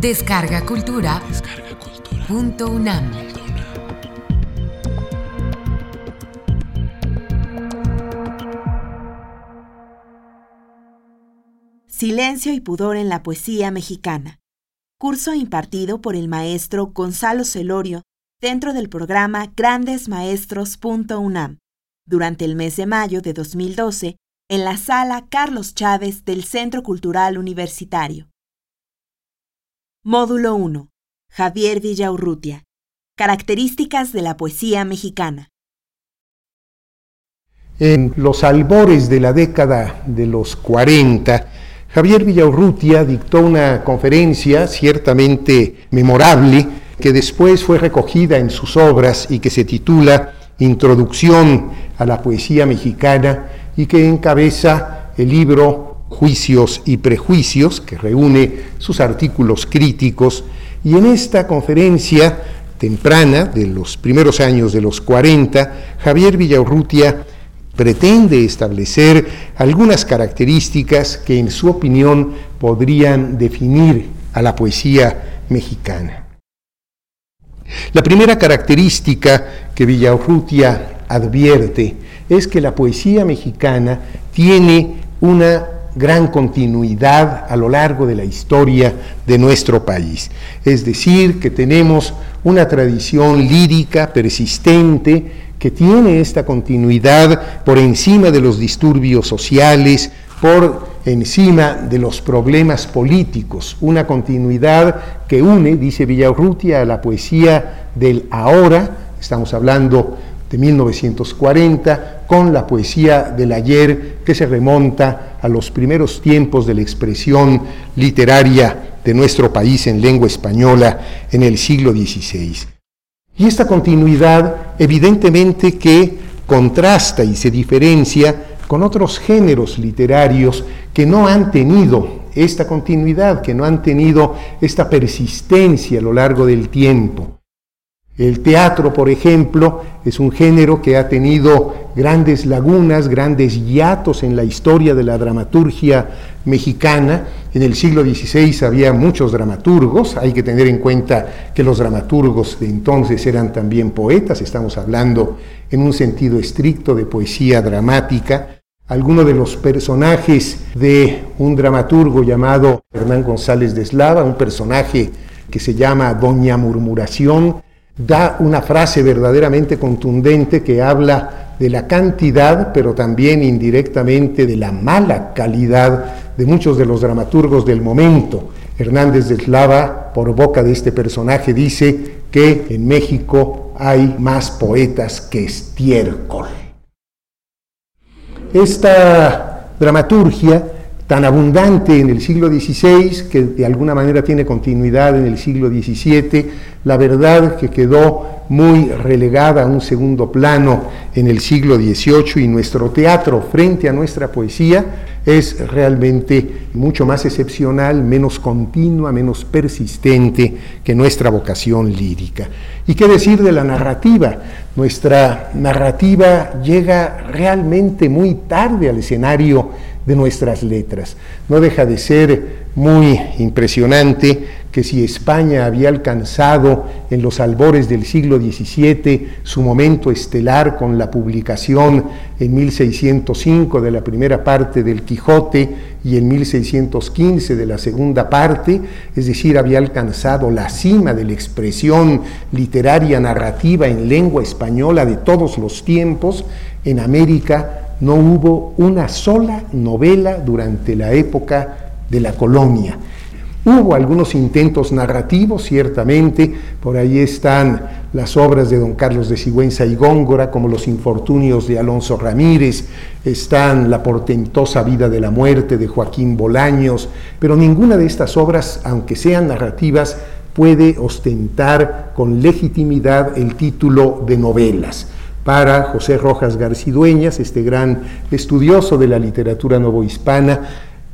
Descarga Cultura. Punto UNAM. Silencio y pudor en la poesía mexicana. Curso impartido por el maestro Gonzalo Celorio dentro del programa Grandes Maestros.unam durante el mes de mayo de 2012 en la sala Carlos Chávez del Centro Cultural Universitario. Módulo 1. Javier Villaurrutia. Características de la poesía mexicana. En los albores de la década de los 40, Javier Villaurrutia dictó una conferencia ciertamente memorable que después fue recogida en sus obras y que se titula Introducción a la Poesía Mexicana y que encabeza el libro Juicios y Prejuicios, que reúne sus artículos críticos, y en esta conferencia temprana de los primeros años de los 40, Javier Villaurrutia pretende establecer algunas características que en su opinión podrían definir a la poesía mexicana. La primera característica que Villaurrutia advierte es que la poesía mexicana tiene una gran continuidad a lo largo de la historia de nuestro país. Es decir, que tenemos una tradición lírica persistente que tiene esta continuidad por encima de los disturbios sociales, por encima de los problemas políticos, una continuidad que une, dice Villaurrutia, a la poesía del ahora, estamos hablando de 1940, con la poesía del ayer que se remonta a los primeros tiempos de la expresión literaria de nuestro país en lengua española en el siglo XVI. Y esta continuidad evidentemente que contrasta y se diferencia con otros géneros literarios que no han tenido esta continuidad, que no han tenido esta persistencia a lo largo del tiempo. El teatro, por ejemplo, es un género que ha tenido grandes lagunas, grandes hiatos en la historia de la dramaturgia mexicana. En el siglo XVI había muchos dramaturgos, hay que tener en cuenta que los dramaturgos de entonces eran también poetas, estamos hablando en un sentido estricto de poesía dramática. Algunos de los personajes de un dramaturgo llamado Hernán González de Eslava, un personaje que se llama Doña Murmuración, da una frase verdaderamente contundente que habla de la cantidad, pero también indirectamente de la mala calidad de muchos de los dramaturgos del momento. Hernández de Eslava, por boca de este personaje, dice que en México hay más poetas que estiércol. Esta dramaturgia tan abundante en el siglo XVI, que de alguna manera tiene continuidad en el siglo XVII, la verdad que quedó muy relegada a un segundo plano en el siglo XVIII y nuestro teatro frente a nuestra poesía es realmente mucho más excepcional, menos continua, menos persistente que nuestra vocación lírica. ¿Y qué decir de la narrativa? Nuestra narrativa llega realmente muy tarde al escenario de nuestras letras. No deja de ser muy impresionante que si España había alcanzado en los albores del siglo XVII su momento estelar con la publicación en 1605 de la primera parte del Quijote y en 1615 de la segunda parte, es decir, había alcanzado la cima de la expresión literaria narrativa en lengua española de todos los tiempos, en América no hubo una sola novela durante la época de la colonia. Hubo algunos intentos narrativos, ciertamente, por ahí están las obras de don Carlos de Sigüenza y Góngora, como Los infortunios de Alonso Ramírez, están La portentosa vida de la muerte de Joaquín Bolaños, pero ninguna de estas obras, aunque sean narrativas, puede ostentar con legitimidad el título de novelas para José Rojas Garcidueñas, este gran estudioso de la literatura novohispana,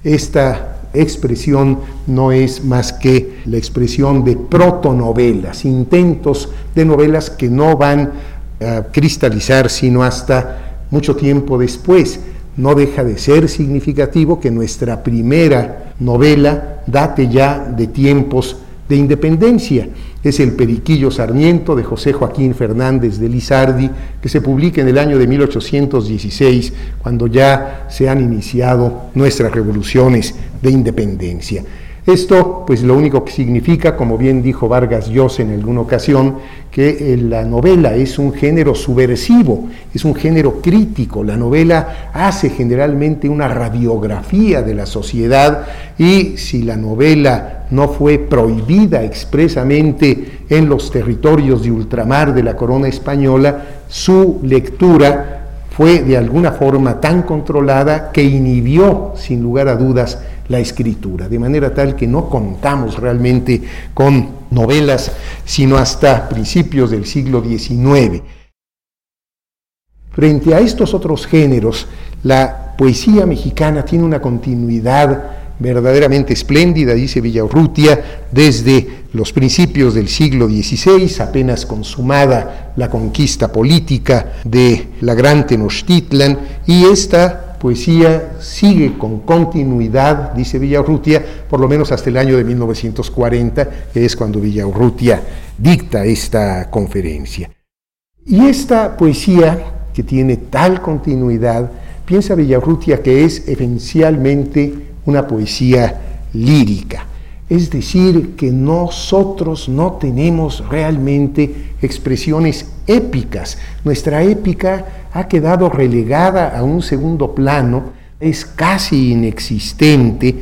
esta expresión no es más que la expresión de protonovelas, intentos de novelas que no van a cristalizar sino hasta mucho tiempo después. No deja de ser significativo que nuestra primera novela date ya de tiempos de independencia. Es el Periquillo Sarmiento de José Joaquín Fernández de Lizardi, que se publica en el año de 1816, cuando ya se han iniciado nuestras revoluciones de independencia. Esto, pues lo único que significa, como bien dijo Vargas Llosa en alguna ocasión, que eh, la novela es un género subversivo, es un género crítico. La novela hace generalmente una radiografía de la sociedad y si la novela no fue prohibida expresamente en los territorios de ultramar de la corona española, su lectura fue de alguna forma tan controlada que inhibió, sin lugar a dudas, la escritura, de manera tal que no contamos realmente con novelas, sino hasta principios del siglo XIX. Frente a estos otros géneros, la poesía mexicana tiene una continuidad verdaderamente espléndida, dice Villaurrutia, desde los principios del siglo XVI, apenas consumada la conquista política de la gran Tenochtitlan, y esta poesía sigue con continuidad, dice Villaurrutia, por lo menos hasta el año de 1940, que es cuando Villaurrutia dicta esta conferencia. Y esta poesía, que tiene tal continuidad, piensa Villaurrutia que es esencialmente una poesía lírica. Es decir, que nosotros no tenemos realmente expresiones épicas. Nuestra épica ha quedado relegada a un segundo plano, es casi inexistente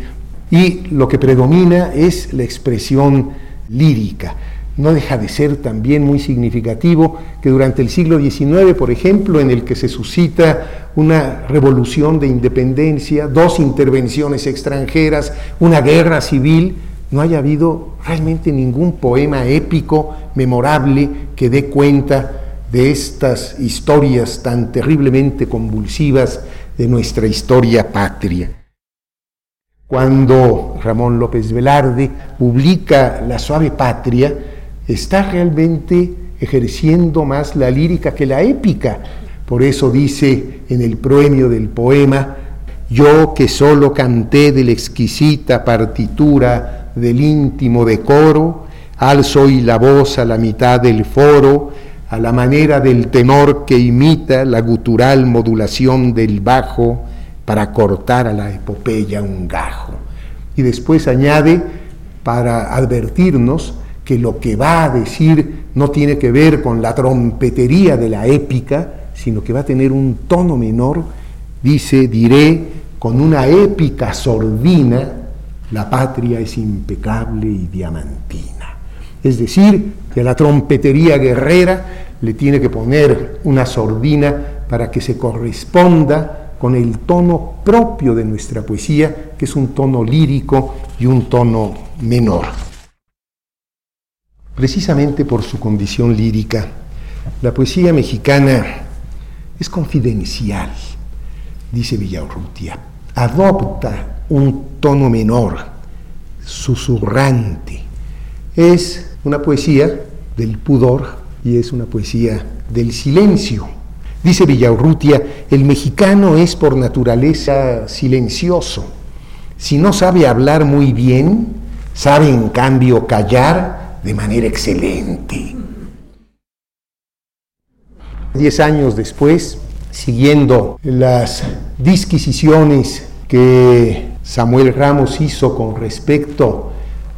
y lo que predomina es la expresión lírica. No deja de ser también muy significativo que durante el siglo XIX, por ejemplo, en el que se suscita una revolución de independencia, dos intervenciones extranjeras, una guerra civil, no haya habido realmente ningún poema épico memorable que dé cuenta de estas historias tan terriblemente convulsivas de nuestra historia patria. Cuando Ramón López Velarde publica La suave patria, está realmente ejerciendo más la lírica que la épica. Por eso dice en el proemio del poema, yo que solo canté de la exquisita partitura del íntimo decoro, alzo hoy la voz a la mitad del foro, a la manera del tenor que imita la gutural modulación del bajo para cortar a la epopeya un gajo. Y después añade, para advertirnos, que lo que va a decir no tiene que ver con la trompetería de la épica, sino que va a tener un tono menor, dice, diré, con una épica sordina, la patria es impecable y diamantina. Es decir, que la trompetería guerrera le tiene que poner una sordina para que se corresponda con el tono propio de nuestra poesía, que es un tono lírico y un tono menor. Precisamente por su condición lírica, la poesía mexicana es confidencial, dice Villaurrutia, adopta un tono menor, susurrante. Es una poesía del pudor, y es una poesía del silencio. Dice Villaurrutia, el mexicano es por naturaleza silencioso. Si no sabe hablar muy bien, sabe en cambio callar de manera excelente. Diez años después, siguiendo las disquisiciones que Samuel Ramos hizo con respecto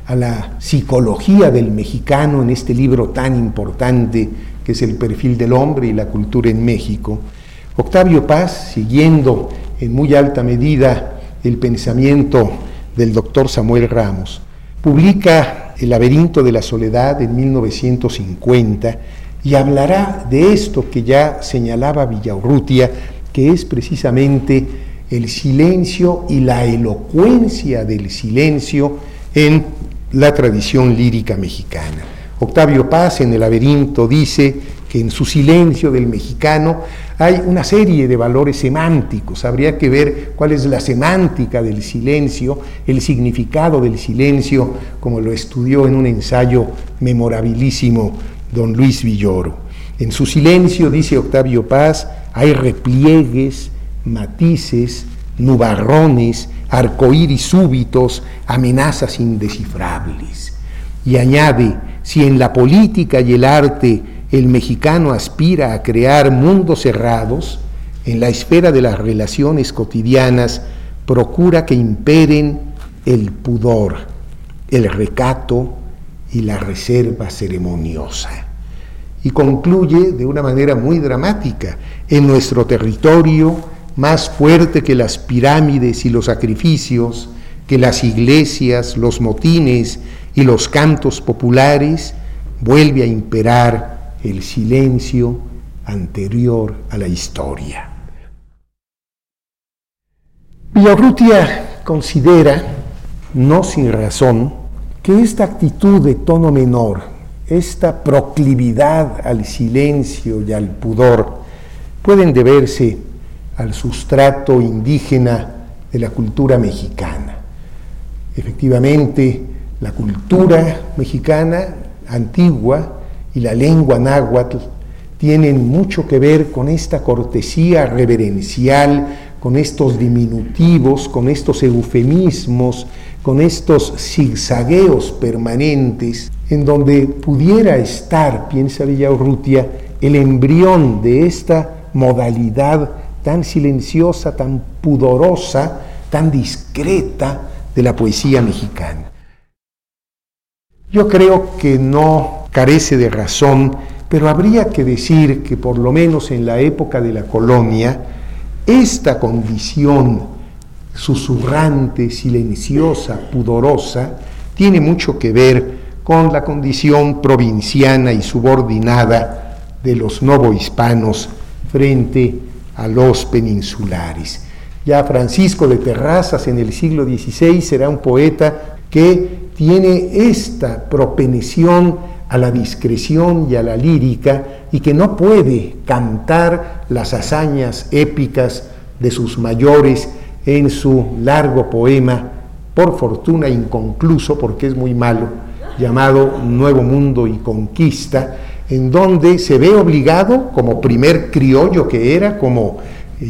a la psicología del mexicano en este libro tan importante que es el perfil del hombre y la cultura en México. Octavio Paz, siguiendo en muy alta medida el pensamiento del doctor Samuel Ramos, publica El laberinto de la soledad en 1950 y hablará de esto que ya señalaba Villaurrutia, que es precisamente el silencio y la elocuencia del silencio en la tradición lírica mexicana. Octavio Paz en El laberinto dice en su silencio del mexicano hay una serie de valores semánticos. Habría que ver cuál es la semántica del silencio, el significado del silencio, como lo estudió en un ensayo memorabilísimo don Luis Villoro. En su silencio, dice Octavio Paz, hay repliegues, matices, nubarrones, arcoíris súbitos, amenazas indescifrables. y añade, si en la política y el arte el mexicano aspira a crear mundos cerrados, en la esfera de las relaciones cotidianas procura que imperen el pudor, el recato y la reserva ceremoniosa. Y concluye de una manera muy dramática, en nuestro territorio, más fuerte que las pirámides y los sacrificios, que las iglesias, los motines y los cantos populares, vuelve a imperar el silencio anterior a la historia. Villarrutia considera, no sin razón, que esta actitud de tono menor, esta proclividad al silencio y al pudor, pueden deberse al sustrato indígena de la cultura mexicana. Efectivamente, la cultura mexicana antigua y la lengua náhuatl tienen mucho que ver con esta cortesía reverencial, con estos diminutivos, con estos eufemismos, con estos zigzagueos permanentes, en donde pudiera estar, piensa Villaurrutia, el embrión de esta modalidad tan silenciosa, tan pudorosa, tan discreta de la poesía mexicana. Yo creo que no carece de razón, pero habría que decir que por lo menos en la época de la colonia, esta condición susurrante, silenciosa, pudorosa, tiene mucho que ver con la condición provinciana y subordinada de los novohispanos frente a los peninsulares. Ya Francisco de Terrazas en el siglo XVI será un poeta que tiene esta propensión a la discreción y a la lírica y que no puede cantar las hazañas épicas de sus mayores en su largo poema, por fortuna inconcluso porque es muy malo, llamado Nuevo Mundo y Conquista, en donde se ve obligado, como primer criollo que era, como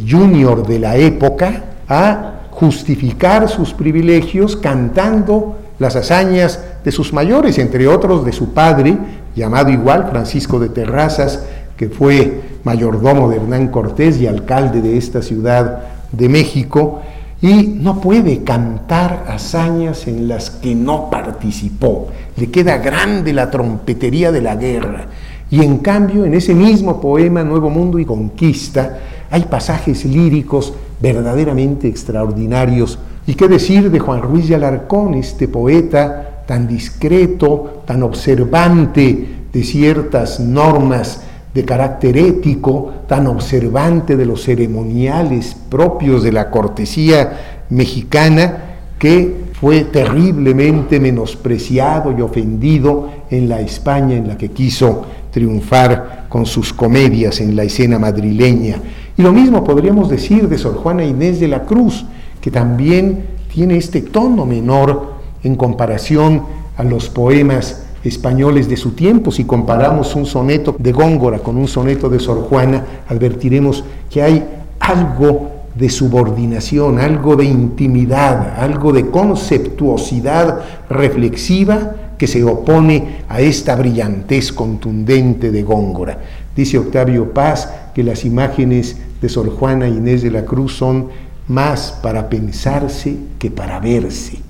junior de la época, a justificar sus privilegios cantando las hazañas de sus mayores, entre otros de su padre, llamado igual Francisco de Terrazas, que fue mayordomo de Hernán Cortés y alcalde de esta ciudad de México, y no puede cantar hazañas en las que no participó. Le queda grande la trompetería de la guerra. Y en cambio, en ese mismo poema Nuevo Mundo y Conquista, hay pasajes líricos verdaderamente extraordinarios. ¿Y qué decir de Juan Ruiz de Alarcón, este poeta tan discreto, tan observante de ciertas normas de carácter ético, tan observante de los ceremoniales propios de la cortesía mexicana, que fue terriblemente menospreciado y ofendido en la España en la que quiso triunfar con sus comedias en la escena madrileña. Y lo mismo podríamos decir de Sor Juana Inés de la Cruz, que también tiene este tono menor en comparación a los poemas españoles de su tiempo. Si comparamos un soneto de Góngora con un soneto de Sor Juana, advertiremos que hay algo de subordinación, algo de intimidad, algo de conceptuosidad reflexiva que se opone a esta brillantez contundente de Góngora. Dice Octavio Paz que las imágenes de Sor Juana Inés de la Cruz son más para pensarse que para verse.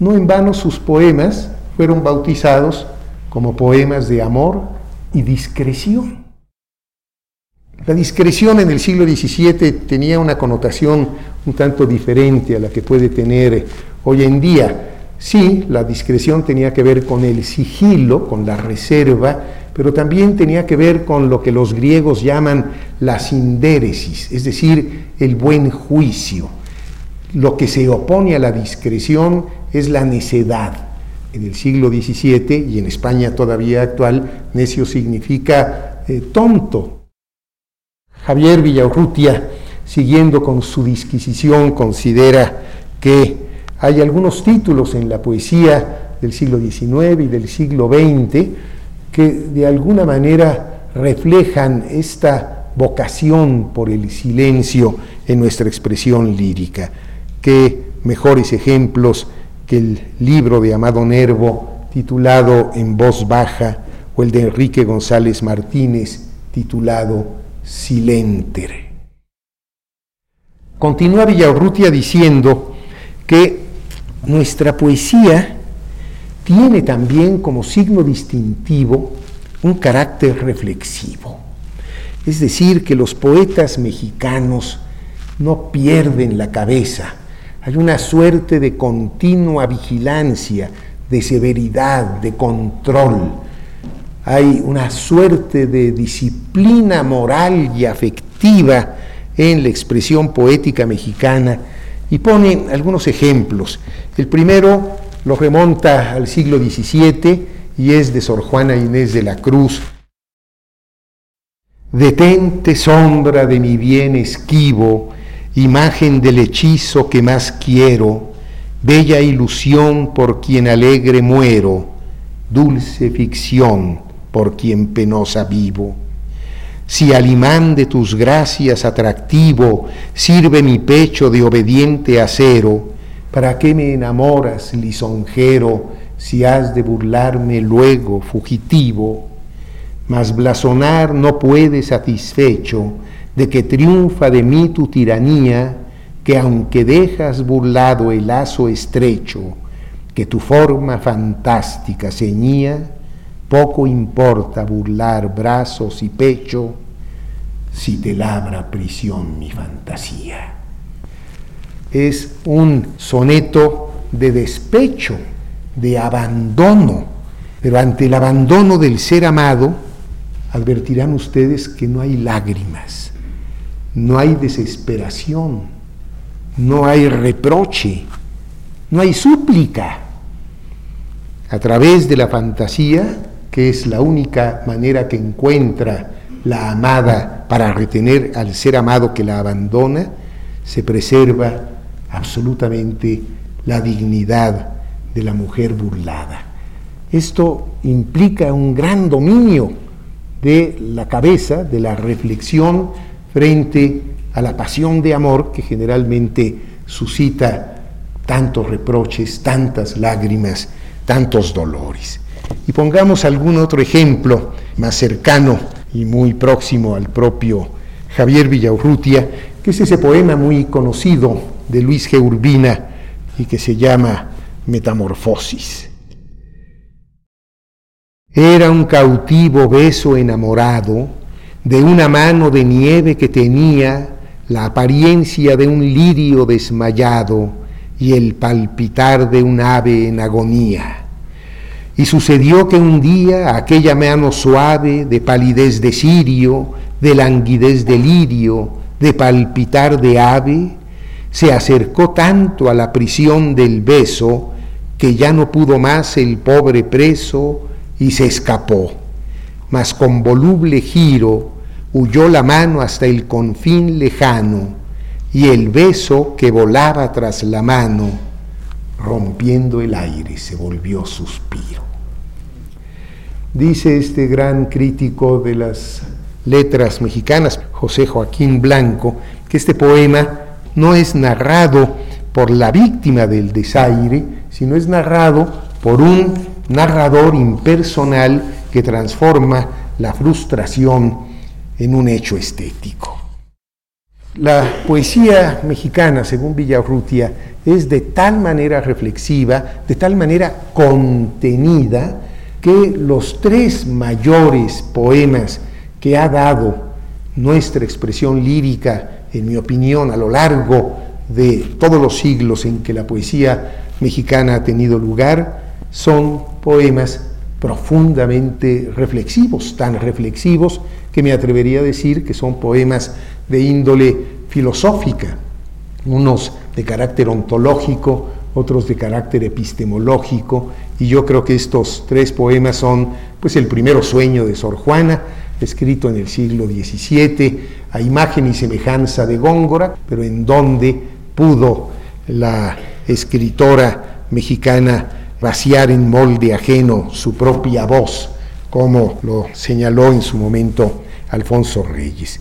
No en vano sus poemas fueron bautizados como poemas de amor y discreción. La discreción en el siglo XVII tenía una connotación un tanto diferente a la que puede tener hoy en día. Sí, la discreción tenía que ver con el sigilo, con la reserva, pero también tenía que ver con lo que los griegos llaman la sindéresis, es decir, el buen juicio. Lo que se opone a la discreción es la necedad. En el siglo XVII y en España todavía actual, necio significa eh, tonto. Javier Villaurrutia, siguiendo con su disquisición, considera que hay algunos títulos en la poesía del siglo XIX y del siglo XX que de alguna manera reflejan esta vocación por el silencio en nuestra expresión lírica. Mejores ejemplos que el libro de Amado Nervo, titulado En voz baja, o el de Enrique González Martínez, titulado Silenter. Continúa Villaurrutia diciendo que nuestra poesía tiene también como signo distintivo un carácter reflexivo. Es decir, que los poetas mexicanos no pierden la cabeza. Hay una suerte de continua vigilancia, de severidad, de control. Hay una suerte de disciplina moral y afectiva en la expresión poética mexicana y pone algunos ejemplos. El primero lo remonta al siglo XVII y es de Sor Juana Inés de la Cruz. Detente sombra de mi bien esquivo, imagen del hechizo que más quiero, bella ilusión por quien alegre muero, dulce ficción por quien penosa vivo. Si al imán de tus gracias atractivo sirve mi pecho de obediente acero, ¿para qué me enamoras, lisonjero, si has de burlarme luego, fugitivo? Mas blasonar no puede satisfecho de que triunfa de mí tu tiranía, que aunque dejas burlado el lazo estrecho, que tu forma fantástica ceñía, poco importa burlar brazos y pecho si te labra prisión mi fantasía. Es un soneto de despecho, de abandono, pero ante el abandono del ser amado, advertirán ustedes que no hay lágrimas, no hay desesperación, no hay reproche, no hay súplica. A través de la fantasía que es la única manera que encuentra la amada para retener al ser amado que la abandona, se preserva absolutamente la dignidad de la mujer burlada. Esto implica un gran dominio de la cabeza, de la reflexión frente a la pasión de amor que generalmente suscita tantos reproches, tantas lágrimas, tantos dolores. Y pongamos algún otro ejemplo más cercano y muy próximo al propio Javier Villaurrutia, que es ese poema muy conocido de Luis G. Urbina y que se llama Metamorfosis. Era un cautivo beso enamorado de una mano de nieve que tenía la apariencia de un lirio desmayado y el palpitar de un ave en agonía y sucedió que un día aquella mano suave de palidez de cirio, de languidez de lirio, de palpitar de ave, se acercó tanto a la prisión del beso que ya no pudo más el pobre preso y se escapó. Mas con voluble giro huyó la mano hasta el confín lejano y el beso que volaba tras la mano, rompiendo el aire, se volvió suspiro. Dice este gran crítico de las letras mexicanas, José Joaquín Blanco, que este poema no es narrado por la víctima del desaire, sino es narrado por un narrador impersonal que transforma la frustración en un hecho estético. La poesía mexicana, según Villarrutia, es de tal manera reflexiva, de tal manera contenida, que los tres mayores poemas que ha dado nuestra expresión lírica, en mi opinión, a lo largo de todos los siglos en que la poesía mexicana ha tenido lugar, son poemas profundamente reflexivos, tan reflexivos que me atrevería a decir que son poemas de índole filosófica, unos de carácter ontológico, otros de carácter epistemológico, y yo creo que estos tres poemas son pues el primero sueño de Sor Juana, escrito en el siglo XVII, a imagen y semejanza de Góngora, pero en donde pudo la escritora mexicana vaciar en molde ajeno su propia voz, como lo señaló en su momento Alfonso Reyes.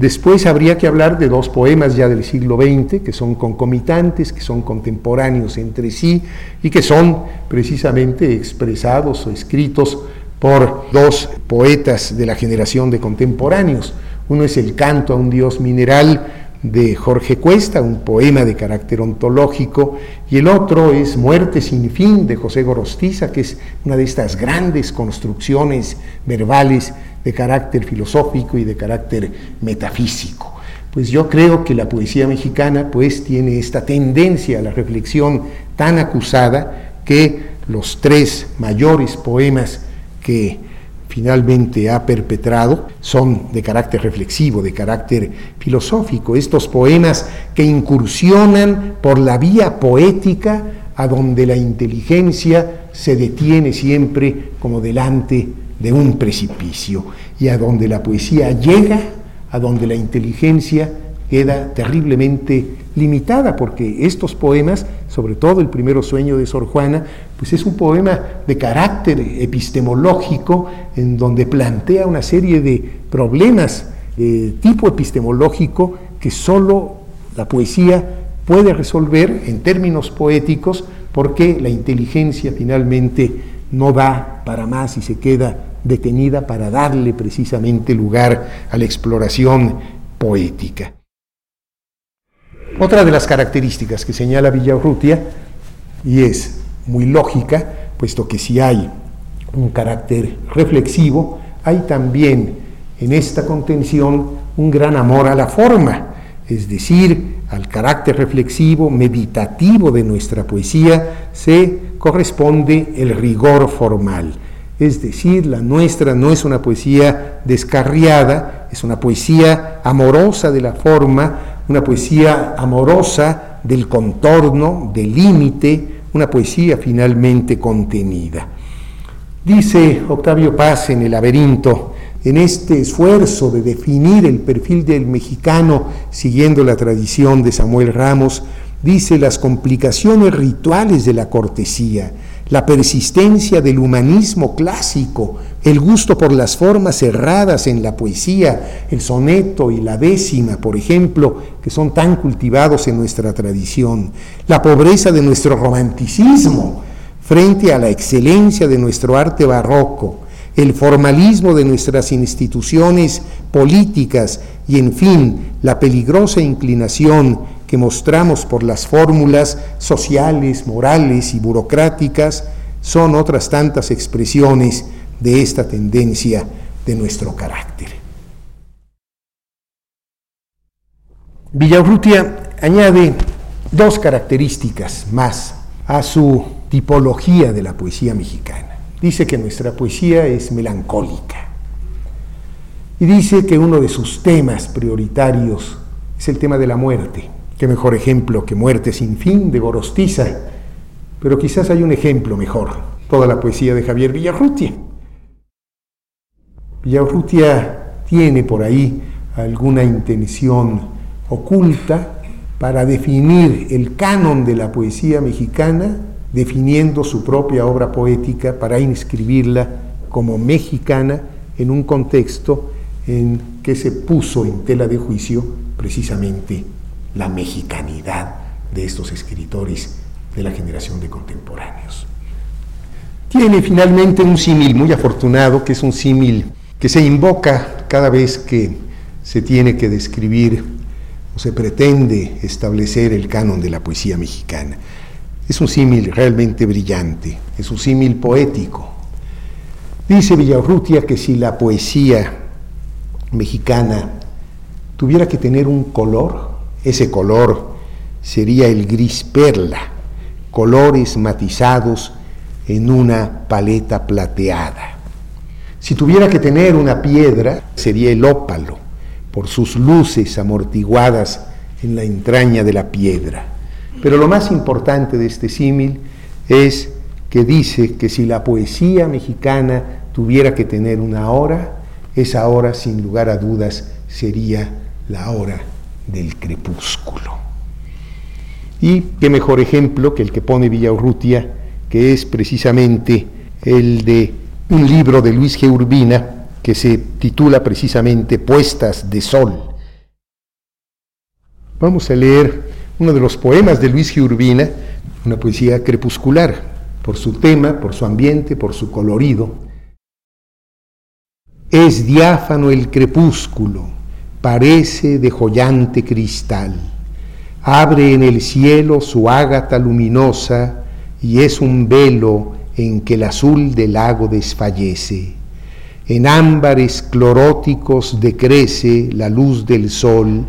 Después habría que hablar de dos poemas ya del siglo XX, que son concomitantes, que son contemporáneos entre sí y que son precisamente expresados o escritos por dos poetas de la generación de contemporáneos. Uno es el canto a un dios mineral de Jorge Cuesta, un poema de carácter ontológico, y el otro es Muerte sin fin de José Gorostiza, que es una de estas grandes construcciones verbales de carácter filosófico y de carácter metafísico. Pues yo creo que la poesía mexicana pues tiene esta tendencia a la reflexión tan acusada que los tres mayores poemas que finalmente ha perpetrado son de carácter reflexivo, de carácter filosófico, estos poemas que incursionan por la vía poética a donde la inteligencia se detiene siempre como delante de un precipicio y a donde la poesía llega, a donde la inteligencia queda terriblemente limitada, porque estos poemas, sobre todo el primero sueño de Sor Juana, pues es un poema de carácter epistemológico en donde plantea una serie de problemas de tipo epistemológico que sólo la poesía puede resolver en términos poéticos porque la inteligencia finalmente no da para más y se queda detenida para darle precisamente lugar a la exploración poética. Otra de las características que señala Villaurrutia, y es muy lógica, puesto que si hay un carácter reflexivo, hay también en esta contención un gran amor a la forma, es decir, al carácter reflexivo, meditativo de nuestra poesía, se corresponde el rigor formal. Es decir, la nuestra no es una poesía descarriada, es una poesía amorosa de la forma, una poesía amorosa del contorno, del límite, una poesía finalmente contenida. Dice Octavio Paz en El laberinto, en este esfuerzo de definir el perfil del mexicano siguiendo la tradición de Samuel Ramos, dice las complicaciones rituales de la cortesía, la persistencia del humanismo clásico, el gusto por las formas cerradas en la poesía, el soneto y la décima, por ejemplo, que son tan cultivados en nuestra tradición, la pobreza de nuestro romanticismo frente a la excelencia de nuestro arte barroco, el formalismo de nuestras instituciones políticas y, en fin, la peligrosa inclinación que mostramos por las fórmulas sociales, morales y burocráticas son otras tantas expresiones de esta tendencia de nuestro carácter. Villaurrutia añade dos características más a su tipología de la poesía mexicana. Dice que nuestra poesía es melancólica y dice que uno de sus temas prioritarios es el tema de la muerte. Qué mejor ejemplo que Muerte sin fin de Gorostiza. Pero quizás hay un ejemplo mejor, toda la poesía de Javier Villarrutia. Villarrutia tiene por ahí alguna intención oculta para definir el canon de la poesía mexicana, definiendo su propia obra poética para inscribirla como mexicana en un contexto en que se puso en tela de juicio precisamente la mexicanidad de estos escritores de la generación de contemporáneos. Tiene finalmente un símil muy afortunado, que es un símil que se invoca cada vez que se tiene que describir o se pretende establecer el canon de la poesía mexicana. Es un símil realmente brillante, es un símil poético. Dice Villaurrutia que si la poesía mexicana tuviera que tener un color, ese color sería el gris perla, colores matizados en una paleta plateada. Si tuviera que tener una piedra, sería el ópalo, por sus luces amortiguadas en la entraña de la piedra. Pero lo más importante de este símil es que dice que si la poesía mexicana tuviera que tener una hora, esa hora sin lugar a dudas sería la hora del crepúsculo. Y qué mejor ejemplo que el que pone Villaurrutia, que es precisamente el de un libro de Luis G. Urbina que se titula precisamente Puestas de Sol, Vamos a leer uno de los poemas de Luis G. Urbina, una poesía crepuscular, por su tema, por su ambiente, por su colorido. Es diáfano el crepúsculo, parece de joyante cristal. Abre en el cielo su ágata luminosa y es un velo en que el azul del lago desfallece. En ámbares cloróticos decrece la luz del sol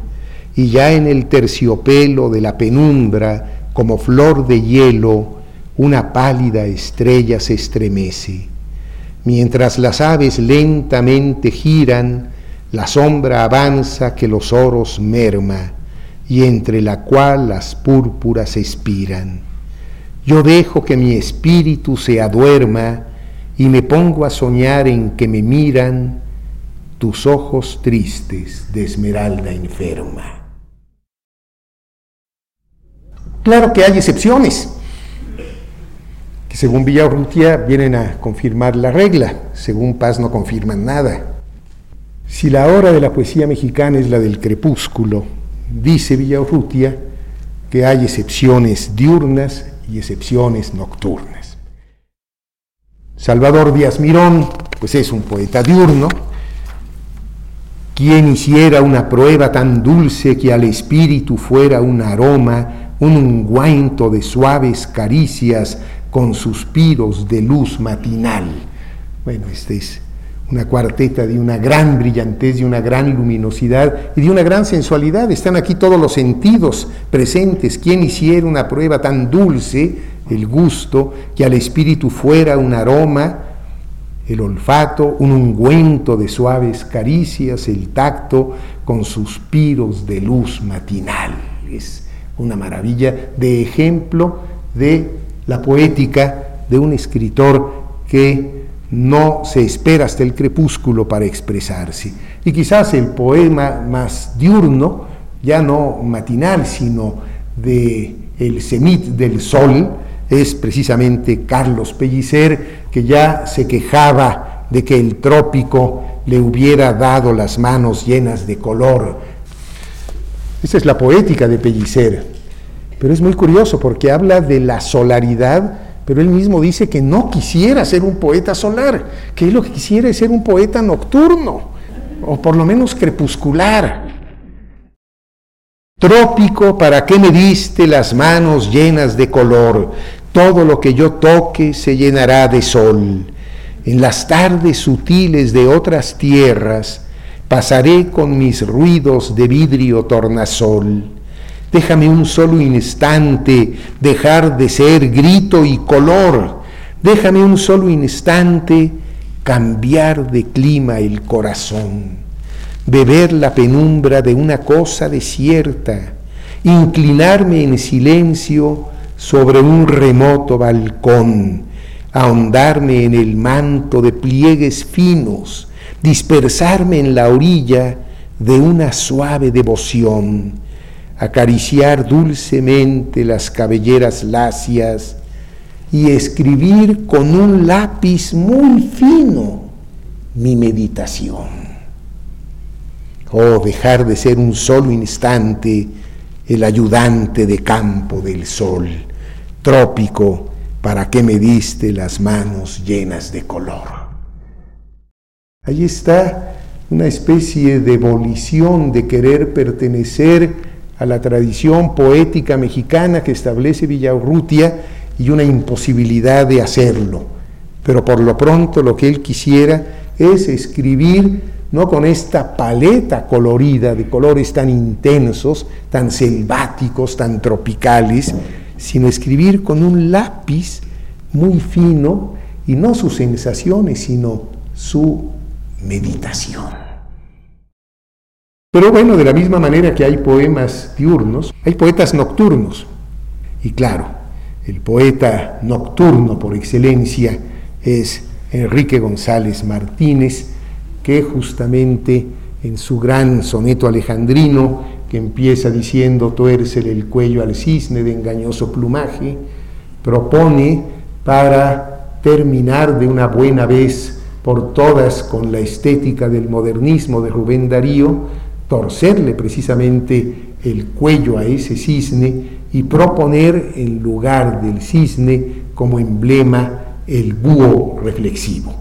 y ya en el terciopelo de la penumbra, como flor de hielo, una pálida estrella se estremece. Mientras las aves lentamente giran, la sombra avanza que los oros merma, y entre la cual las púrpuras expiran. Yo dejo que mi espíritu se aduerma y me pongo a soñar en que me miran tus ojos tristes de esmeralda enferma. Claro que hay excepciones, que según Villaurrutia vienen a confirmar la regla, según Paz no confirman nada. Si la hora de la poesía mexicana es la del crepúsculo, dice Villaurrutia que hay excepciones diurnas y excepciones nocturnas. Salvador Díaz Mirón, pues es un poeta diurno, quien hiciera una prueba tan dulce que al espíritu fuera un aroma un ungüento de suaves caricias con suspiros de luz matinal. Bueno, esta es una cuarteta de una gran brillantez, de una gran luminosidad y de una gran sensualidad. Están aquí todos los sentidos presentes. ¿Quién hiciera una prueba tan dulce, el gusto, que al espíritu fuera un aroma, el olfato, un ungüento de suaves caricias, el tacto con suspiros de luz matinal? Es una maravilla de ejemplo de la poética de un escritor que no se espera hasta el crepúsculo para expresarse. Y quizás el poema más diurno, ya no matinal, sino de el cenit del sol, es precisamente Carlos Pellicer, que ya se quejaba de que el trópico le hubiera dado las manos llenas de color. Esa es la poética de Pellicer. Pero es muy curioso porque habla de la solaridad, pero él mismo dice que no quisiera ser un poeta solar, que él lo que quisiera es ser un poeta nocturno, o por lo menos crepuscular. Trópico, ¿para qué me diste las manos llenas de color? Todo lo que yo toque se llenará de sol. En las tardes sutiles de otras tierras pasaré con mis ruidos de vidrio tornasol Déjame un solo instante dejar de ser grito y color. Déjame un solo instante cambiar de clima el corazón. Beber la penumbra de una cosa desierta. Inclinarme en silencio sobre un remoto balcón. Ahondarme en el manto de pliegues finos. Dispersarme en la orilla de una suave devoción acariciar dulcemente las cabelleras lacias y escribir con un lápiz muy fino mi meditación. Oh, dejar de ser un solo instante el ayudante de campo del sol, trópico, para que me diste las manos llenas de color. Ahí está una especie de volición de querer pertenecer a la tradición poética mexicana que establece Villaurrutia y una imposibilidad de hacerlo. Pero por lo pronto lo que él quisiera es escribir no con esta paleta colorida de colores tan intensos, tan selváticos, tan tropicales, sino escribir con un lápiz muy fino y no sus sensaciones, sino su meditación. Pero bueno, de la misma manera que hay poemas diurnos, hay poetas nocturnos. Y claro, el poeta nocturno por excelencia es Enrique González Martínez, que justamente en su gran soneto alejandrino, que empieza diciendo tuércele el cuello al cisne de engañoso plumaje, propone para terminar de una buena vez por todas con la estética del modernismo de Rubén Darío, torcerle precisamente el cuello a ese cisne y proponer en lugar del cisne como emblema el búho reflexivo,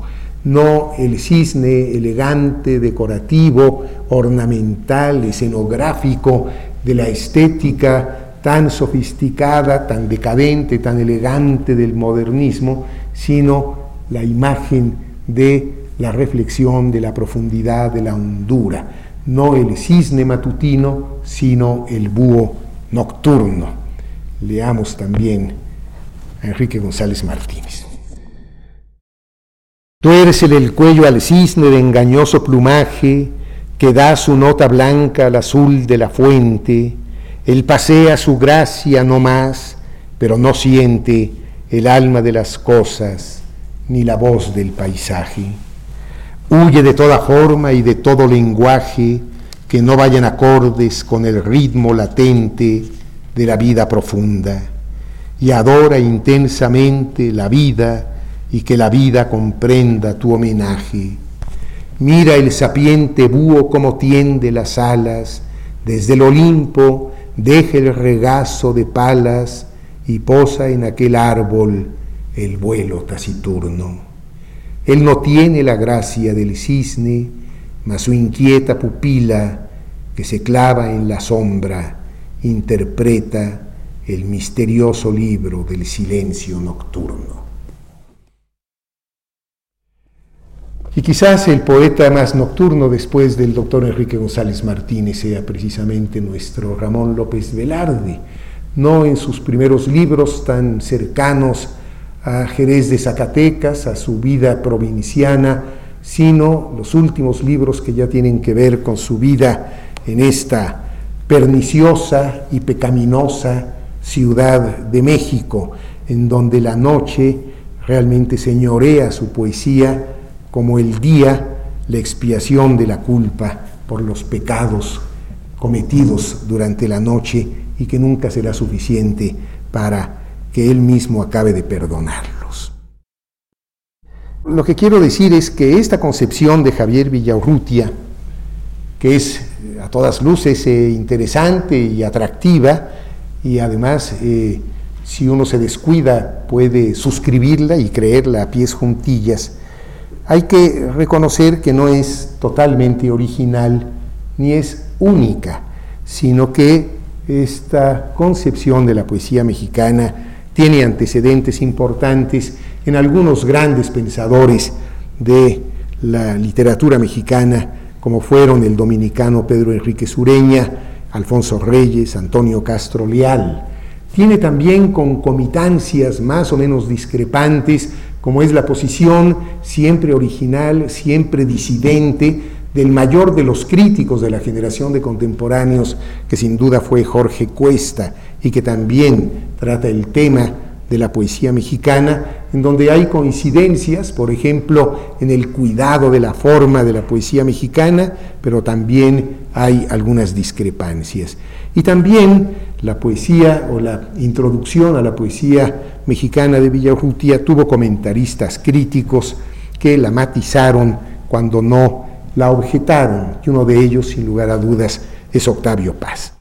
no el cisne elegante, decorativo, ornamental, escenográfico de la estética tan sofisticada, tan decadente, tan elegante del modernismo, sino la imagen de la reflexión, de la profundidad, de la hondura, no el cisne matutino, sino el búho nocturno. Leamos también a Enrique González Martínez. Tuércele el cuello al cisne de engañoso plumaje, que da su nota blanca al azul de la fuente, él pasea su gracia no más, pero no siente el alma de las cosas ni la voz del paisaje. Huye de toda forma y de todo lenguaje que no vayan acordes con el ritmo latente de la vida profunda y adora intensamente la vida y que la vida comprenda tu homenaje. Mira el sapiente búho como tiende las alas, desde el Olimpo deja el regazo de palas y posa en aquel árbol el vuelo taciturno. Él no tiene la gracia del cisne, mas su inquieta pupila, que se clava en la sombra, interpreta el misterioso libro del silencio nocturno. Y quizás el poeta más nocturno después del doctor Enrique González Martínez sea precisamente nuestro Ramón López Velarde, no en sus primeros libros tan cercanos a Jerez de Zacatecas, a su vida provinciana, sino los últimos libros que ya tienen que ver con su vida en esta perniciosa y pecaminosa ciudad de México, en donde la noche realmente señorea su poesía como el día la expiación de la culpa por los pecados cometidos durante la noche y que nunca será suficiente para que Él mismo acabe de perdonarlos. Lo que quiero decir es que esta concepción de Javier Villaurrutia, que es a todas luces eh, interesante y atractiva, y además eh, si uno se descuida puede suscribirla y creerla a pies juntillas, hay que reconocer que no es totalmente original ni es única, sino que esta concepción de la poesía mexicana tiene antecedentes importantes en algunos grandes pensadores de la literatura mexicana, como fueron el dominicano Pedro Enrique Sureña, Alfonso Reyes, Antonio Castro Leal. Tiene también concomitancias más o menos discrepantes como es la posición siempre original, siempre disidente del mayor de los críticos de la generación de contemporáneos, que sin duda fue Jorge Cuesta, y que también trata el tema de la poesía mexicana, en donde hay coincidencias, por ejemplo, en el cuidado de la forma de la poesía mexicana, pero también hay algunas discrepancias. Y también la poesía o la introducción a la poesía mexicana de Villaurrutia tuvo comentaristas críticos que la matizaron cuando no la objetaron, y uno de ellos, sin lugar a dudas, es Octavio Paz.